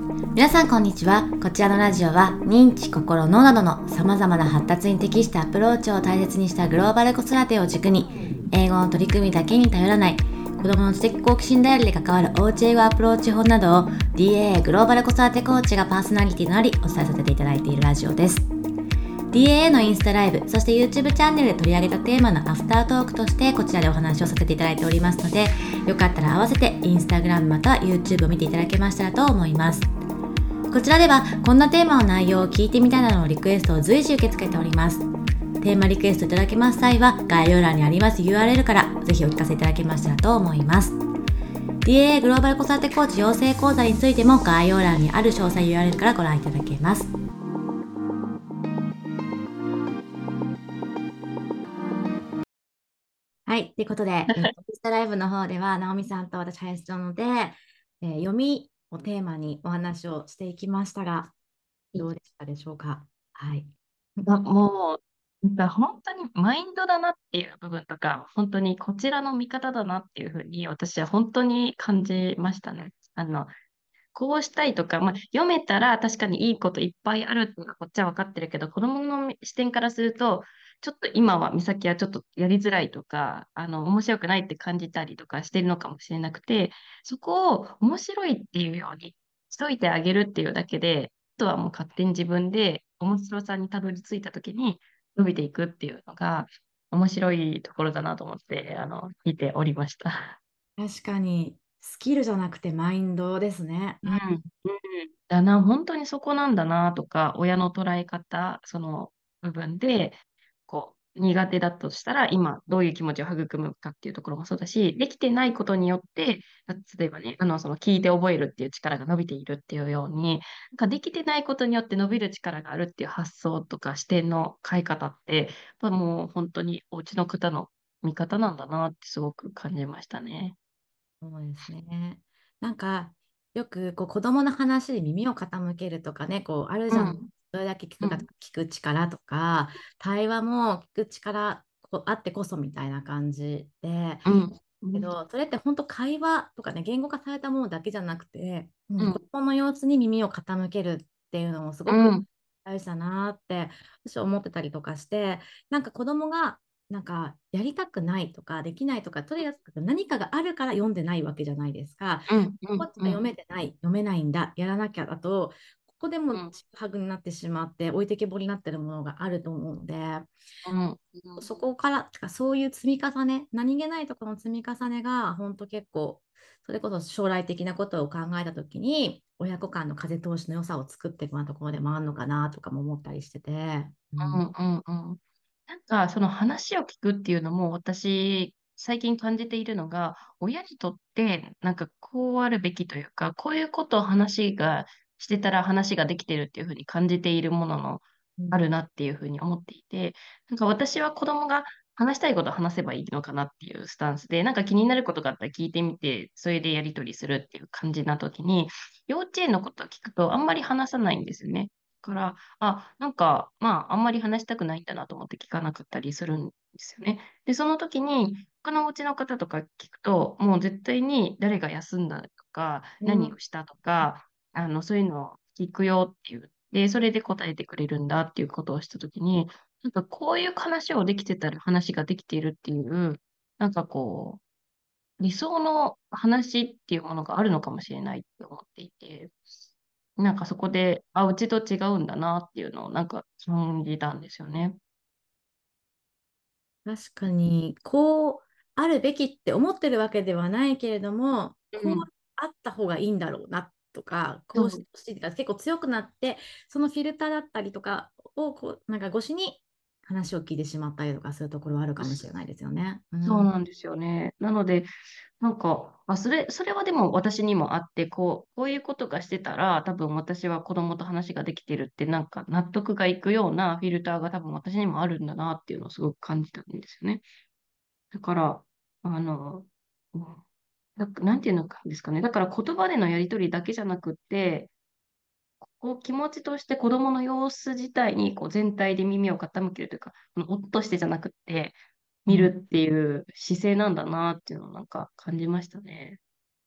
皆さんこんにちは。こちらのラジオは認知心脳などのさまざまな発達に適したアプローチを大切にしたグローバル子育てを軸に英語の取り組みだけに頼らない子どもの知的好奇心ダイヤルで関わるおうち英語アプローチ法などを DAA グローバル子育てコーチがパーソナリティとなりお伝えさせていただいているラジオです。DAA のインスタライブ、そして YouTube チャンネルで取り上げたテーマのアフタートークとしてこちらでお話をさせていただいておりますので、よかったら合わせて Instagram または YouTube を見ていただけましたらと思います。こちらではこんなテーマの内容を聞いてみたいなどのリクエストを随時受け付けております。テーマリクエストいただけます際は概要欄にあります URL からぜひお聞かせいただけましたらと思います。DAA グローバル子育てコーチ養成講座についても概要欄にある詳細 URL からご覧いただけます。ということで、インスタライブの方では、直美さんと私、林なので、えー、読みをテーマにお話をしていきましたが、どうでしたでしょうか？はい。もう、本当にマインドだなっていう部分とか、本当にこちらの見方だなっていうふうに、私は本当に感じましたね。あの、こうしたいとか、まあ、読めたら確かにいいこといっぱいあるってこっちは分かってるけど、子供の視点からすると、ちょっと今は美咲はちょっとやりづらいとか、あの、面白くないって感じたりとかしてるのかもしれなくて、そこを面白いっていうようにしといてあげるっていうだけで、あとはもう勝手に自分で面白さにたどり着いた時に伸びていくっていうのが面白いところだなと思って、あの、聞いておりました。確かに、スキルじゃなくてマインドですね。うん。うん、だな、本当にそこなんだなとか、親の捉え方、その部分で、こう、苦手だとしたら、今、どういう気持ちを育むかっていうところもそうだし、できてないことによって、例えばね、あの、その聞いて覚えるっていう力が伸びているっていうように、なんかできてないことによって伸びる力があるっていう発想とか視点の変え方って、もう本当にお家の方の見方なんだなってすごく感じましたね。そうですね。なんか、よくこう子供の話で耳を傾けるとかね、こうあるじゃんそれだけ聞くか、聞く力とか、対話も聞く力あってこそみたいな感じで、うん、けどそれって本当会話とかね言語化されたものだけじゃなくて、うん、の様子に耳を傾けるっていうのもすごく大事だなって私は思ってたりとかしてなんか子供がなんかやりたくないとかできないとかとりあえず何かがあるから読んでないわけじゃないですか。うん。うん、こっちが読めてない、読めないんだやらなきゃだとこでもちぐはぐになってしまって、置いてけぼりになってるものがあると思うので、うん、そこからかそういう積み重ね何気ないところの積み重ねが本当結構それこそ将来的なことを考えた時に親子間の風通しの良さを作っていくようなところでもあるのかなとかも思ったりしてて。うんうんうん。なんかその話を聞くっていうのも私最近感じているのが親にとってなんかこうあるべきというかこういうことを話がしてたら話ができてるっていうふうに感じているもののあるなっていうふうに思っていて、なんか私は子供が話したいことを話せばいいのかなっていうスタンスで、なんか気になることがあったら聞いてみて、それでやり取りするっていう感じな時に、幼稚園のことを聞くとあんまり話さないんですよね。から、あ、なんか、まあ、あんまり話したくないんだなと思って聞かなかったりするんですよね。で、その時に、他のお家の方とか聞くと、もう絶対に誰が休んだとか、何をしたとか、あの、そういうのを聞くよっていう。で、それで答えてくれるんだっていうことをしたときに、なんかこういう話をできてたら話ができているっていう、なんかこう、理想の話っていうものがあるのかもしれないって思っていて、なんかそこで、あ、うちと違うんだなっていうのをなんか感じたんですよね。確かに、こうあるべきって思ってるわけではないけれども、こうあった方がいいんだろうなとか、こうしてほしいとか、結構強くなって、そのフィルターだったりとかをこうなんか越しに話を聞いてしまったりとかするところはあるかもしれないですよね。うん、そうなんですよね。なので、なんか、あそれ、それはでも私にもあって、こう、こういうことがしてたら、多分私は子供と話ができてるって、なんか納得がいくようなフィルターが多分私にもあるんだなっていうのをすごく感じたんですよね。だから、あの、なんていうのかですかね。だから言葉でのやりとりだけじゃなくて、こう気持ちとして子供の様子自体にこう全体で耳を傾けるというか、このおっとしてじゃなくて、見るっていう姿勢なんだなっていうのをなんか感じましたね。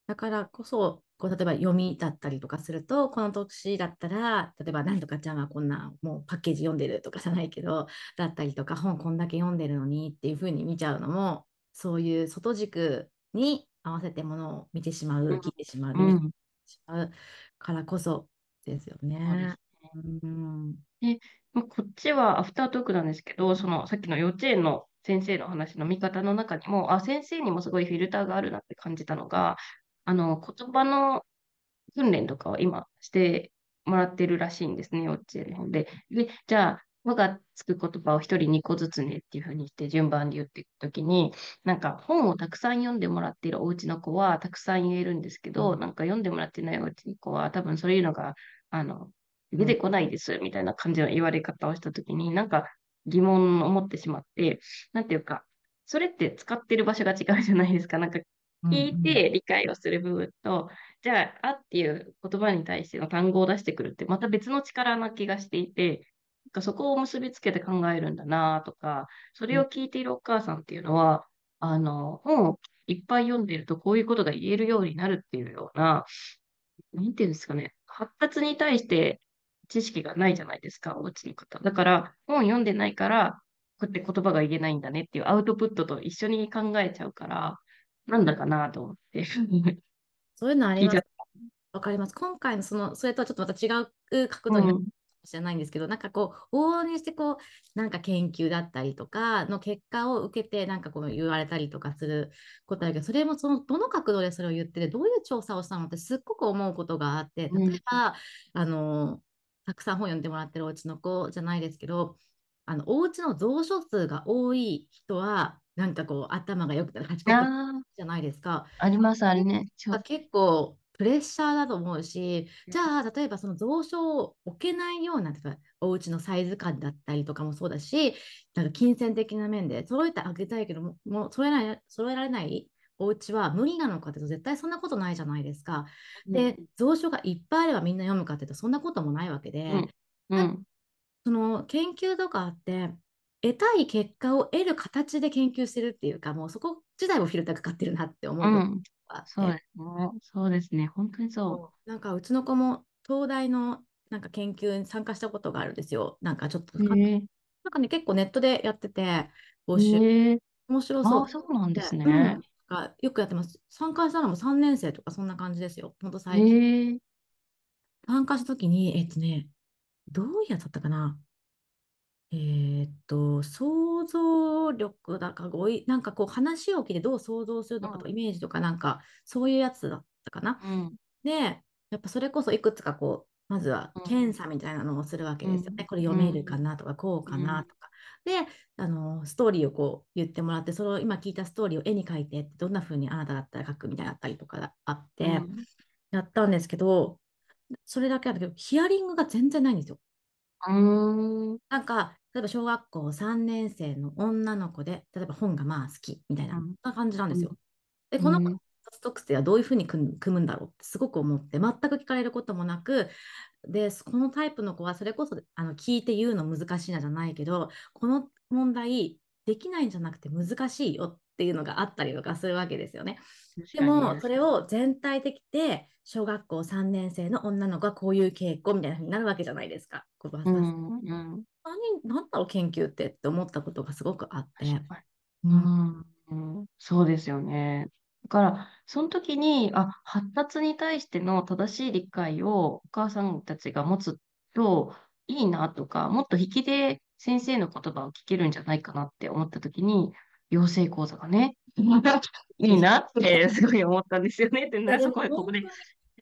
だからこそこう例えば読みだったりとかすると、この年だったら、例えばなんとかちゃんはこんなもうパッケージ読んでるとかじゃないけど、だったりとか、本こんだけ読んでるのにっていうふうに見ちゃうのも、そういう外軸に合わせてものを見てしまう、聞いてしまう、うん。見てしまうからこそですよね。うん。で、まあ、こっちはアフタートークなんですけど、そのさっきの幼稚園の先生の話の見方の中にも、あ、先生にもすごいフィルターがあるなって感じたのが、あの、言葉の訓練とかを今してもらってるらしいんですね、幼稚園の方で。で、じゃあ、和がつく言葉を一人二個ずつねっていうふうにして順番で言っていくときに、なんか本をたくさん読んでもらっているお家の子はたくさん言えるんですけど、なんか読んでもらってないお家の子は多分そういうのが、あの、出てこないですみたいな感じの言われ方をしたときに、なんか疑問を持ってしまって、なんていうか、それって使ってる場所が違うじゃないですか。なんか聞いて理解をする部分と、じゃあ、あっていう言葉に対しての単語を出してくるって、また別の力な気がしていて、そこを結びつけて考えるんだなとか、それを聞いているお母さんっていうのは、あの、本をいっぱい読んでいるとこういうことが言えるようになるっていうような、なんていうんですかね、発達に対して知識がないじゃないですか、お家の方。だから、本読んでないから、こうやって言葉が言えないんだねっていうアウトプットと一緒に考えちゃうから、なんだかなと思って。そういうのあります。わかります。今回のその、それとはちょっとまた違う角た。度に。もしれないんですけど、なんかこう、往々にしてこう、なんか研究だったりとかの結果を受けて、なんかこう言われたりとかすることだけど、それもその、どの角度でそれを言ってて、どういう調査をしたのってすっごく思うことがあって、うん例えば、あの、たくさん本読んでもらってるお家の子じゃないですけど、あの、お家の蔵書数が多い人は、なんかこう、頭が良くて賢くああ、じゃないですか。あります、あれね。結構プレッシャーだと思うし、じゃあ、例えばその蔵書を置けないような、例えばお家のサイズ感だったりとかもそうだし、なんか金銭的な面で揃えてあげたいけども、もう揃えない、揃えられないお家は無理なのかってと絶対そんなことないじゃないですか。で、蔵書がいっぱいあればみんな読むかってとそんなこともないわけで、うん、うん、その研究とかあって、得たい結果を得る形で研究してるっていうか、もうそこ自体もフィルターかかってるなって思う。うん。があって。そうですね。そうですね。本当にそそうなんかうちの子も東大のなんか研究に参加したことがあるんですよ。なんかちょっと、え、なんかね、結構ネットでやってて、募集、へえ。面白そうああ、そうなんですで、うん、ね。なんかよくやってます。参加したのも3年生とかそんな感じですよ。ほんと最近。参加したときに、えっとね、どういうやつだったかな。えーっと、想像力だかごい、なんかこう話を聞いてどう想像するのかとか、イメージとかなんかそういうやつだったかな。うん、で、やっぱそれこそいくつかこう、まずはうん検査みたいなのをするわけですよね。うんこれ読めるかなとか、こうかなとか。で、あの、ストーリーをこう言ってもらって、それを今聞いたストーリーを絵に描いてって、どんな風にあなただったら描くみたいなのあったりとかがあって、うん。やったんですけど、それだけだけど、ヒアリングが全然ないんですよ。うーん、なんか、例えば小学校3年生の女の子で、例えば本がまあ好きみたいな、な感じなんですよ。で、うんこの子の特性はどういうふうに組むんだろうってすごく思って、全く聞かれることもなく、で、このタイプの子はそれこそあの聞いて言うの難しいなじゃないけど、この問題できないんじゃなくて難しいよっていうのがあったりとかするわけですよね。でも、それを全体的で、小学校3年生の女の子はこういう傾向みたいなふうになるわけじゃないですか。こうう何、ん、うん。なんだろう、研究ってって思ったことがすごくあって。うん、うんそうですよね。だから、その時に、あ、発達に対しての正しい理解をお母さんたちが持つといいなとか、もっと引きで先生の言葉を聞けるんじゃないかなって思った時に、養成講座がね、いいなってすごい思ったんですよね。ってな、そこで、ここで。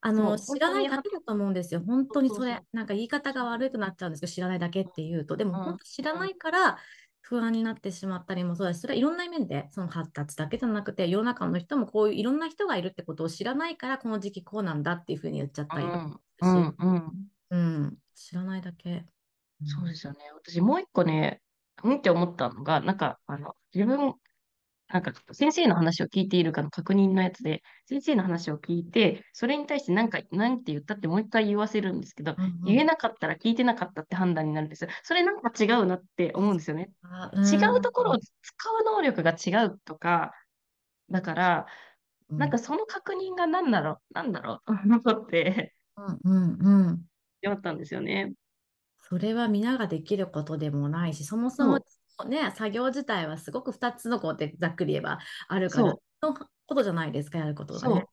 あの、知らないだけだと思うんですよ。本当にそれ。なんか言い方が悪くなっちゃうんですけど、知らないだけっていうと、でもうん本当知らないから不安になってしまったりもそうだし、それはいろんな面で、その発達だけじゃなくて、世の中の人もこういういろんな人がいるってことを知らないから、この時期こうなんだっていうふうに言っちゃったりとかうし、ん、うん。うん、知らないだけ。そうですよね。私もう一個ね、うんって思ったのが、なんか、あの、自分、なんか、先生の話を聞いているかの確認のやつで、先生の話を聞いて、それに対して何か、何て言ったってもう一回言わせるんですけど、うんうん言えなかったら聞いてなかったって判断になるんですよ。それなんか違うなって思うんですよね。あ違うところを使う能力が違うとか、だから、なんかうん、その確認が何だろう、なんだろう、と 思ってうん、うん、うん。やったんですよね。それは皆ができることでもないし、そもそもね、作業自体はすごく2つのこうってざっくり言えばあるから、のことじゃないですか、やることがね。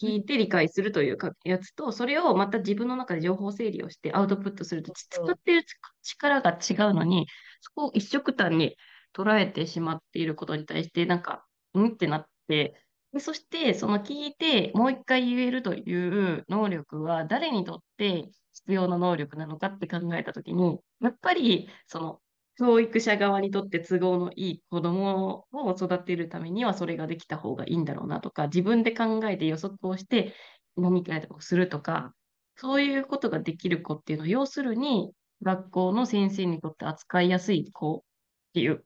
聞いて理解するというかやつと、それをまた自分の中で情報整理をしてアウトプットすると、使っている力が違うのに、そこを一緒くたに捉えてしまっていることに対して、なんか、うんってなって、でそして、その聞いて、もう一回言えるという能力は、誰にとって必要な能力なのかって考えたときに、やっぱり、その、教育者側にとって都合のいい子供を育てるためにはそれができた方がいいんだろうなとか、自分で考えて予測をして何かをするとか、そういうことができる子っていうのは、要するに学校の先生にとって扱いやすい子っていう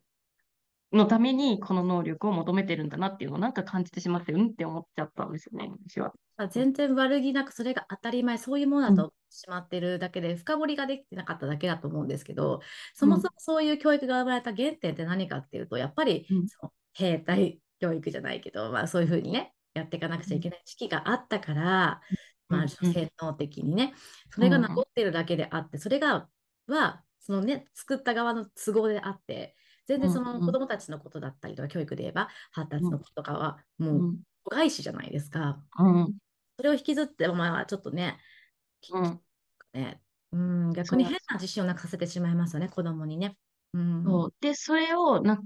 のためにこの能力を求めてるんだなっていうのをなんか感じてしまって、うんって思っちゃったんですよね、私は。まあ全然悪気なく、それが当たり前、そういうものだうん、としまってるだけで、深掘りができてなかっただけだと思うんですけど、そうん、もそもそういう教育が生まれた原点って何かっていうと、やっぱりうん、その兵隊教育じゃないけど、まあ、そういうふうにね、やっていかなくちゃいけない時期があったから、まあ、うん、うん、洗脳的にね、それがうん、うん、残ってるだけであって、それが、は、そのね、作った側の都合であって、全然その子うん、供たちのことだったりとか、教育で言えば、発達うん、のこととかは、もう、うん、子外視じゃないですか。うん、それを引きずって、まあ、ちょっとね、ね、うん、逆に変な自信をなくさせてしまいますよね、子供にね。うん。そう。で、それを、なんか、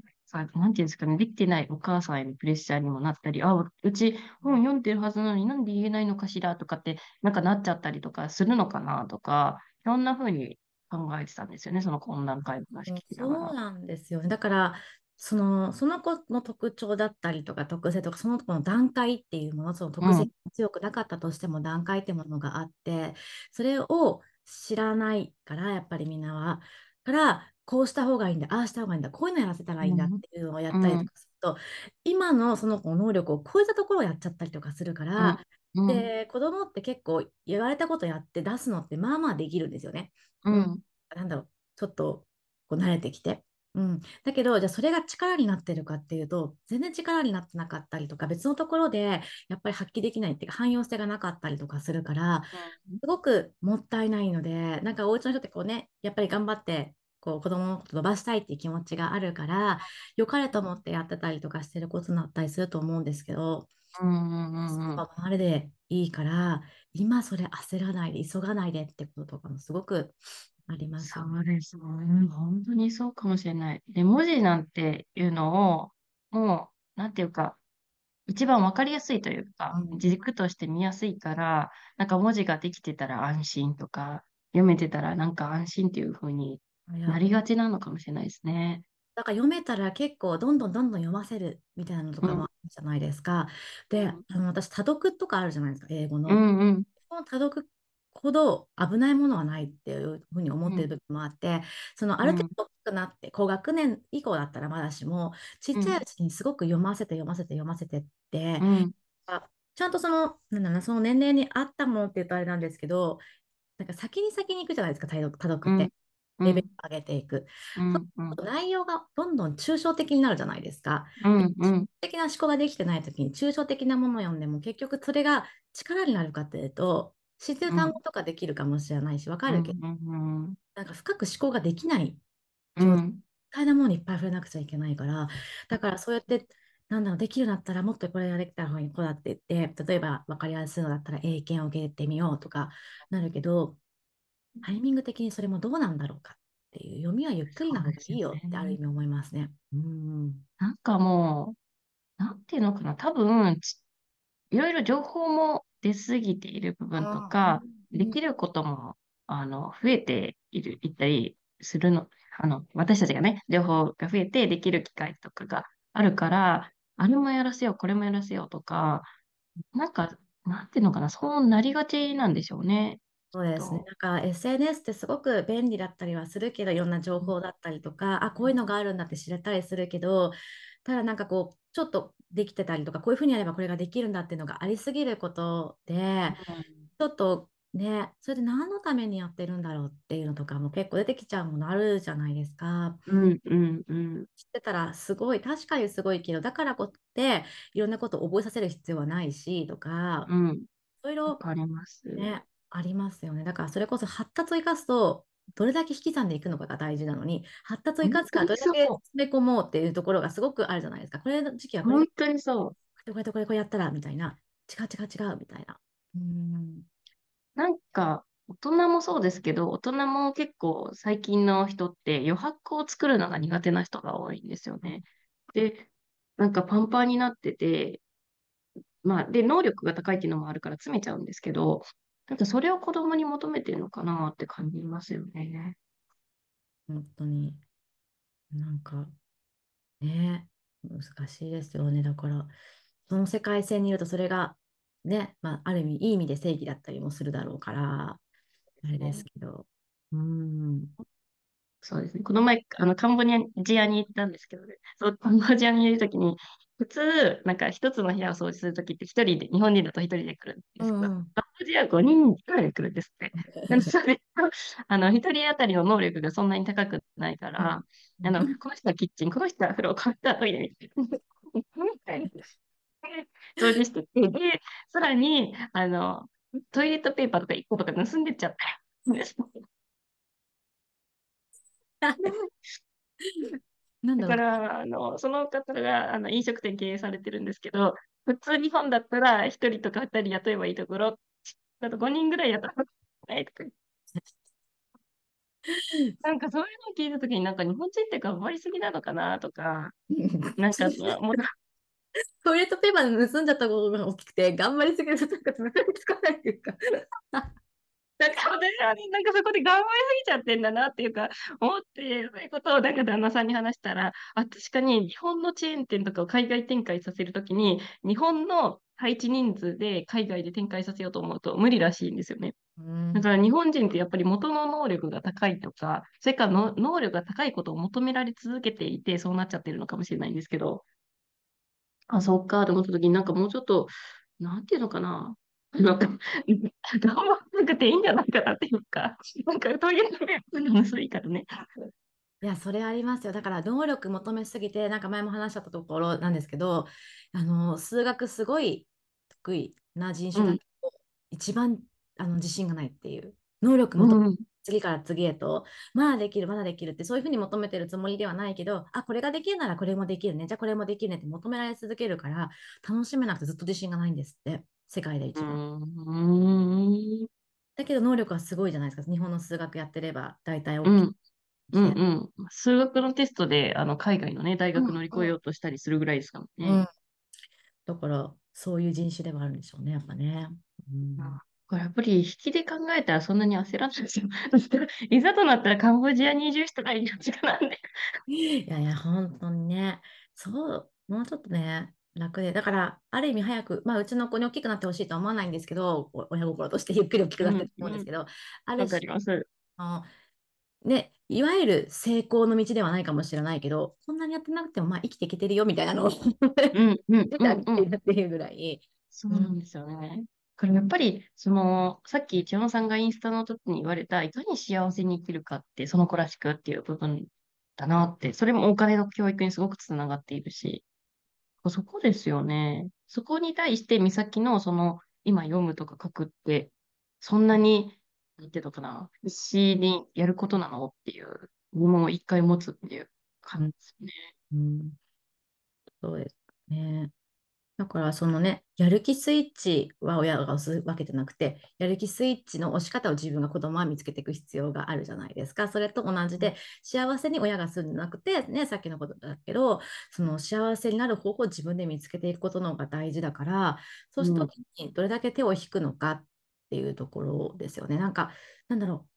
なんていうんですかね、できてないお母さんへのプレッシャーにもなったり、あ、うち本読んでるはずなのになんで言えないのかしらとかって、なんかなっちゃったりとかするのかなとか、いろんな風に考えてたんですよね、その懇談会の話聞うんきながら。そうなんですよね。だから、その、その子の特徴だったりとか特性とか、その子の段階っていうもの、その特性がうん、強くなかったとしても段階ってものがあって、それを知らないから、やっぱりみんなは。から、こうした方がいいんだ、ああした方がいいんだ、こういうのやらせたらいいんだっうん、ていうのをやったりとうん、かすると、今のその子の能力を超えたところをやっちゃったりとかするかうん、ら、うん、で、子供って結構言われたことやって出すのってまあまあできるんですよね。うん。うん、なんだろう、ちょっとこう慣れてきて。うん。だけど、じゃあそれが力になってるかっていうと、全然力になってなかったりとか、別のところでやっぱり発揮できないっていうか、汎用性がなかったりとかするから、すごくもったいないので、なんかお家の人ってこうね、やっぱり頑張って、こう子供のこと伸ばしたいっていう気持ちがあるから、良かれと思ってやってたりとかしてることになったりすると思うんですけど、うん、うん、うん、まあ、あれでいいから、今それ焦らないで、急がないでってこととかもすごくありますそよね。うですね。本当にそうかもしれない。で、文字なんていうのを、もう、なんていうか、一番わかりやすいというか、うん。軸として見やすいから、なんか文字ができてたら安心とか、読めてたらなんか安心っていう風にいや、なりがちなのかもしれないですね。だから読めたら結構どんどんどんどん読ませるみたいなのとうん、じゃないですか。で、あうん、の私、多読とかあるじゃないですか、英語の。うん、うん、この多読ほど危ないものはないっていうふうに思ってる部分もあって、そのある程うん、度大きくなって、高学年以降だったらまだしも、ちっうん、ちゃいうちにすごく読ませて読ませて読ませてって、うん、あちゃんとその、なんだろうな、その年齢に合ったものって言うとあれなんですけど、なんか先に先に行くじゃないですか、多読、多読って。うん、うん、レベルを上げていく。うん、うん、内容がどんどん抽象的になるじゃないですか。うん、うん、象的な思考ができてないときに、抽象的なものを読んでも、結局それが力になるかっていうと、知ってる単語とかできるかもしれないし、わかうん、るけど、うん、なんか深く思考ができない状態なものにいっぱい触れなくちゃいけないから、だからそうやって、なんだろう、できるようになったらもっとこれができた方がいい子だって言って、例えば分かりやすいのだったら英検を受けてみようとかなるけど、タイミング的にそれもどうなんだろうかっていう、読みはゆっくりな方がいいよよってあるね。意味思いますね。うん。なんかもう、なんていうのかな、多分、ちいろいろ情報も出過ぎている部分とあか、うん。できることも、あの、増えている、いったりするの、あの、私たちがね、情報が増えてできる機会とかがあるから、あれもやらせよう、これもやらせようとか、なんか、なんていうのかな、そうなりがちなんでしょうね、そうですね。と。なんか SNS ってすごく便利だったりはするけど、いろんな情報だったりとか、あ、こういうのがあるんだって知れたりするけど、ただなんかこう、ちょっとできてたりとか、こういうふうにやればこれができるんだっていうのがありすぎることで、うん、ちょっとね、それで何のためにやってるんだろうっていうのとかも結構出てきちゃうものあるじゃないですか。うんうんうん知ってたらすごい、確かにすごいけど、だからこそっていろんなことを覚えさせる必要はないしとか、うん。いろいろわかります。ね、ありますよね。だからそれこそ発達を生かすと、どれだけ引き算でいくのかが大事なのに、発達を生かすからどれだけ本詰め込もうっていうところがすごくあるじゃないですか。これの時期はこれ本当にそう。これとこれこれやったらみたいな、違う違う違うみたいな。うん。なんか、大人もそうですけど、大人も結構最近の人って余白を作るのが苦手な人が多いんですよね。で、なんかパンパンになってて、まあ、で、能力が高いっていうのもあるから詰めちゃうんですけど、なんかそれを子供に求めてるのかなって感じますよね。本当に、なんか、ね、難しいですよね。だから、その世界線にいるとそれが、ね、まあ、ある意味、いい意味で正義だったりもするだろうから、あれですけど。うん。そうですね。この前、あの、カンボジアに行ったんですけどね。そう、カンボジアにいるときに、普通、なんか一つの部屋を掃除するときって一人で、日本人だと一人で来るんですけど、うんうん。カンボジア5人くらい来るんですって。な のでそれあの、一人当たりの能力がそんなに高くないから、あの、この人はキッチン、この人は風呂、この人はトイレみたいな。掃除してて、で、さらに、あの、トイレットペーパーとか1個とか盗んでっちゃったんです。なんだ。だから、あの、その方が、あの、飲食店経営されてるんですけど、普通日本だったら、1人とか2人雇えばいいところ、だと5人ぐらい雇わないとか。なんかそういうのを聞いたときに、なんか日本人って頑張りすぎなのかなとか、なんか、もう、トイレットペーパー盗んじゃったことが大きくて、頑張りすぎるとなんか続かつかないっていうか。なんか私はね、なんかそこで頑張りすぎちゃってんだなっていうか、思って、そういうことをなんか旦那さんに話したら、あ、確かに日本のチェーン店とかを海外展開させるときに、日本の配置人数で海外で展開させようと思うと無理らしいんですよね。うんだから日本人ってやっぱり元の能力が高いとか、それからの能力が高いことを求められ続けていて、そうなっちゃってるのかもしれないんですけど、あ、そっか、と思ったときになんかもうちょっと、なんていうのかな。なんか、頑張らなくていいんじゃないかなっていうか、なんか、というのが薄いからね。いや、それありますよ。だから、能力求めすぎて、なんか前も話し合ったところなんですけど、あの、数学すごい得意な人種だけど、一番あの自信がないっていう。能力求めうん、次から次へと、まだできる、まだできるって、そういうふうに求めてるつもりではないけど、あ、これができるならこれもできるね、じゃあこれもできるねって求められ続けるから、楽しめなくてずっと自信がないんですって、世界で一う番。ん、だけど能力はすごいじゃないですか。日本の数学やってれば大体 OK うん、うん。うん。数学のテストで、あの、海外のね、大うん学乗り越えようとしたりするぐらいですからね。うん。だから、そういう人種ではあるんでしょうね、やっぱね。うんあこれやっぱり引きで考えたらそんなに焦らないですよ。いざとなったらカンボジアに移住したらいいんじゃなんで。いやいや、本当にね、そう、もうちょっとね、楽で、だから、ある意味早く、まあ、うちの子に大きくなってほしいとは思わないんですけど、お親心としてゆっくり大きくなってると思うんですけど、あるわかり種、ます。あのね、いわゆる成功の道ではないかもしれないけど、こんなにやってなくても、まあ、生きていけてるよみたいなのをうん、うん、出てあてるっていうぐらい、そうなんですよね。これやっぱり、その、さっき千代さんがインスタの時に言われた、いかに幸せに生きるかって、その子らしくっていう部分だなって、それもお金の教育にすごくつながっているし、そこですよね。そこに対して、美咲のその、今読むとか書くって、そんなに、なんていうのかな、必死にやることなのっていう疑問を一回持つっていう感じですね。うん、そうですね。だから、そのね、やる気スイッチは親が押すわけじゃなくて、やる気スイッチの押し方を自分が子供は見つけていく必要があるじゃないですか。それと同じで、幸せに親がするんじゃなくて、ね、さっきのことだけど、その幸せになる方法を自分で見つけていくことの方が大事だから、そうした時にどれだけ手を引くのかっていうところですよね。なんか、なんだろう。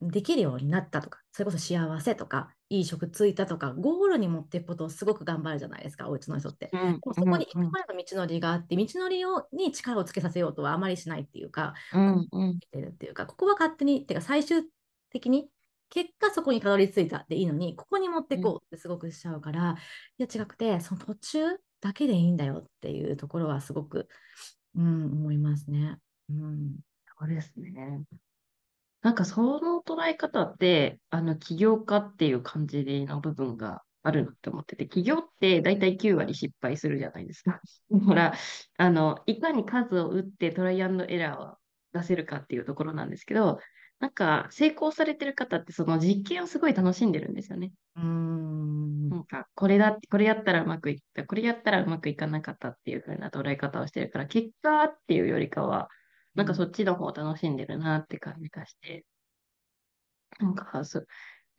できるようになったとか、それこそ幸せとか、いい職ついたとか、ゴールに持っていくことをすごく頑張るじゃないですか、お家の人って。うん、でもそこに行うんく前の道のりがあって、道のりをに力をつけさせようとはあまりしないっていうか、うん、うん、てるっていうか、ここは勝手に、てか最終的に、結果そこにたどり着いたでいいのに、ここに持っていこうってすごくしちゃうから、いや違くて、その途中だけでいいんだよっていうところはすごく、うん、思いますね。うん。そうですね。なんかその捉え方って、あの、起業家っていう感じの部分があるなって思ってて、起業って大体9割失敗するじゃないですか。だから、あの、いかに数を打ってトライアンドエラーを出せるかっていうところなんですけど、なんか成功されてる方ってその実験をすごい楽しんでるんですよね。うーん。なんか、これだって、これやったらうまくいった、これやったらうまくいかなかったっていう風な捉え方をしてるから、結果っていうよりかは、なんかそっちの方を楽しんでるなって感じがして、なんか、そう、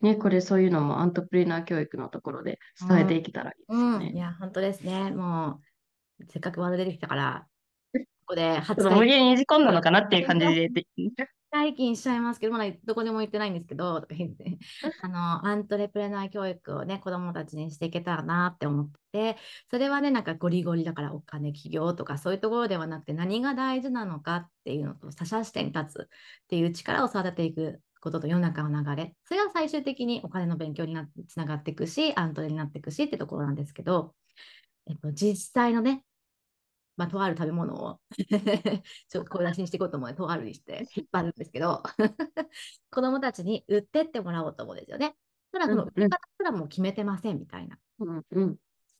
ね、これそういうのもアントプレナー教育のところで伝えていけたらいいですようん。いね。や、本当ですね。もう、せっかくワード出てきたから、ここでちょっ初回と無理やりねじ込んだのかなっていう感じで、で最近しちゃいますけど、まだどこでも言ってないんですけど、とか言って、あの、アントレプレナー教育をね、子供たちにしていけたらなって思ってて、それはね、なんかゴリゴリだからお金、企業とかそういうところではなくて、何が大事なのかっていうのと、他者視点に立つっていう力を育てていくことと世の中の流れ、それが最終的にお金の勉強になつながっていくし、アントレになっていくしってところなんですけど、えっと、実際のね、まあ、とある食べ物を。ちょっと声出しにしていこうと思うとあるにして 引っ張るんですけど。子供たちに売ってってもらおうと思うんですよね。ただ、その売り方すらも決めてませんみたいな。うんうん、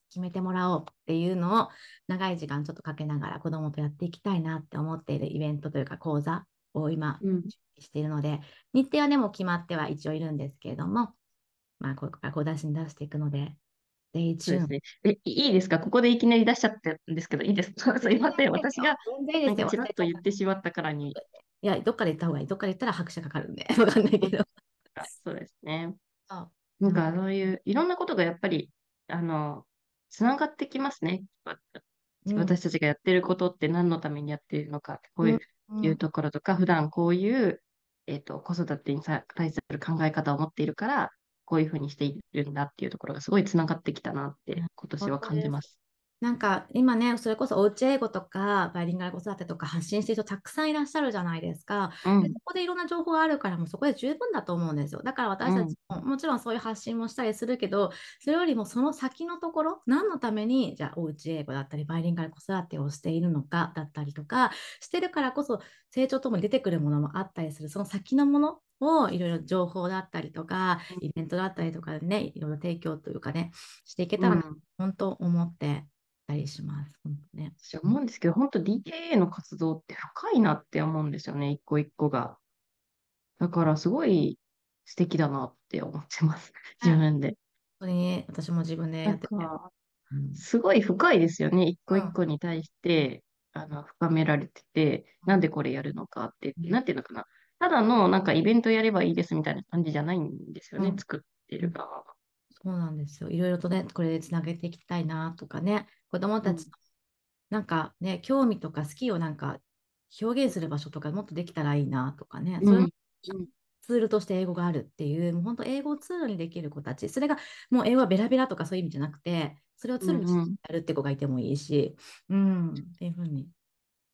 決めてもらおうっていうのを長い時間ちょっとかけながら子供とやっていきたいなって思っているイベントというか講座を今、準備しているので、日程はね、もう決まっては一応いるんですけれども、まあ、これからこう出しに出していくので、そうですね。え、いいですか？ここでいきなり出しちゃってるんですけど、いいですか？すいません。私が、なんかちらっと言ってしまったからに。いや、どっかで言った方がいい。どっかで言ったら拍車かかるんで、わかんないけど。そうですね。なんかそういう、いろんなことがやっぱり、あの、つながってきますね。私たちがやってることって何のためにやっているのか、こういうところとか、普段こういう、えっ、と、子育てに対する考え方を持っているから、こういうふうにしているんだっていうところがすごいつながってきたなって今年は感じます。なんか今ね、それこそおうち英語とかバイリンガル子育てとか発信してる人たくさんいらっしゃるじゃないですか。うん、でそこでいろんな情報があるからもうそこで十分だと思うんですよ。だから私たちも、もちろんそういう発信もしたりするけど、それよりもその先のところ、何のためにじゃあおうち英語だったりバイリンガル子育てをしているのかだったりとか、してるからこそ成長ともに出てくるものもあったりする、その先のものをいろいろ情報だったりとか、イベントだったりとかでね、いろいろ提供というかね、していけたら、本当思ってたりします。本当ね。私思うんですけど、本当 DKA の活動って深いなって思うんですよね、一個一個が。だからすごい素敵だなって思ってます、自分で。本当に私も自分でやってて。すごい深いですよね、一個一個に対して、うん、あの深められてて、なんでこれやるのかって、なんていうのかな。ただのなんかイベントやればいいですみたいな感じじゃないんですよね、うん、作ってる側は。そうなんですよ。いろいろとね、これでつなげていきたいなとかね、子供たちの、なんかね、興味とか好きをなんか表現する場所とかもっとできたらいいなとかね、それツールとして英語があるっていう、もう本当英語をツールにできる子たち、それがもう英語はベラベラとかそういう意味じゃなくて、それをツールにしてやるって子がいてもいいし、うん、うん、っていうふうに。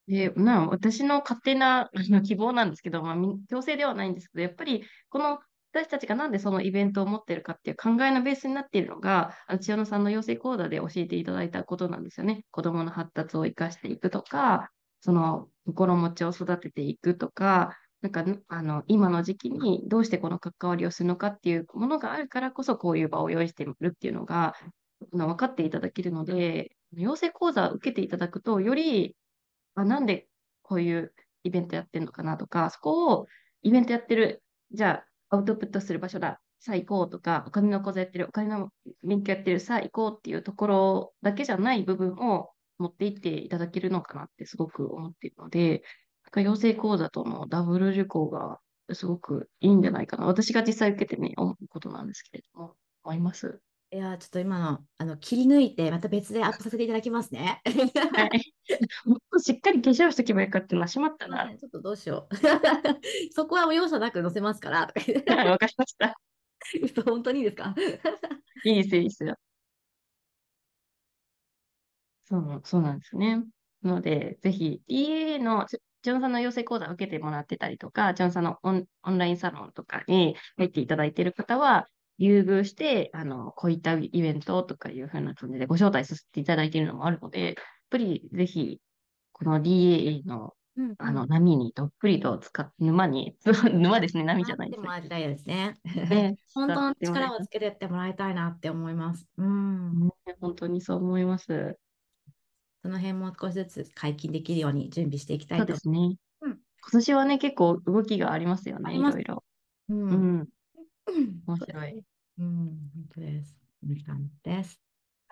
で、な私の勝手な希望なんですけど、まあ、強制ではないんですけど、やっぱりこの私たちがなんでそのイベントを持ってるかっていう考えのベースになっているのが、あの千代野さんの養成講座で教えていただいたことなんですよね。子供の発達を生かしていくとか、その心持ちを育てていくとか、なんかあの今の時期にどうしてこの関わりをするのかっていうものがあるからこそこういう場を用意しているっていうのが分かっていただけるので、養成講座を受けていただくと、よりあなんでこういうイベントやってるのかなとか、そこをイベントやってる、じゃあアウトプットする場所だ、さあ行こうとか、お金の講座やってる、お金の勉強やってる、さあ行こうっていうところだけじゃない部分を持っていっていただけるのかなってすごく思っているので、養成講座とのダブル受講がすごくいいんじゃないかな。私が実際受けてね、思うことなんですけれども、思います。いや、ちょっと今の、あの、切り抜いて、また別でアップさせていただきますね。はい。もっとしっかり化粧しとけばよかったな、しまったな。ちょっとどうしよう。そこは容赦なく載せますから。はい、わかりました。本当にいいですか？いいですよ、いいですよ。そう、そうなんですね。なので、ぜひ、EA の、ジョンさんの養成講座を受けてもらってたりとか、ジョンさんのオンオンラインサロンとかに入っていただいている方は、優遇して、あの、こういったイベントとかいうふうな感じでご招待させていただいているのもあるので、やっぱりぜひ、この DAA のうんうあの、ん。波にどっぷりと使っ、沼に、沼ですね、波じゃないですね。もらいたいですね。ね、本当の。力をつけてってもらいたいなって思います。うん。ね本当にそう思います。その辺も少しずつ解禁できるように準備していきたそういと。ですね。うん。今年はね、結構動きがありますよね。いろいろ。うん。うん、うん面白い。うん、本当です。こんな感じです。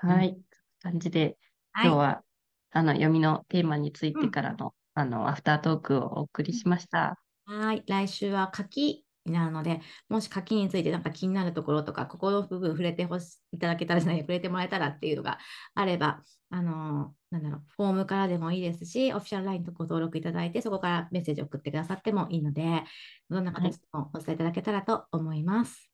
うん。はい。感じで、はい。今日は、あの、読みのテーマについうん。てからの、あの、アフタートークをお送りしました。はい。来週は書きになるので、もし書きについてなんか気になるところとか、ここの部分触れてほしいただけたらじゃない、触れてもらえたらっていうのがあれば、あのーなんだろう、フォームからでもいいですし、オフィシャル LINE とご登録いただいて、そこからメッセージを送ってくださってもいいので、どんなはい。形でもお伝えいただけたらと思います。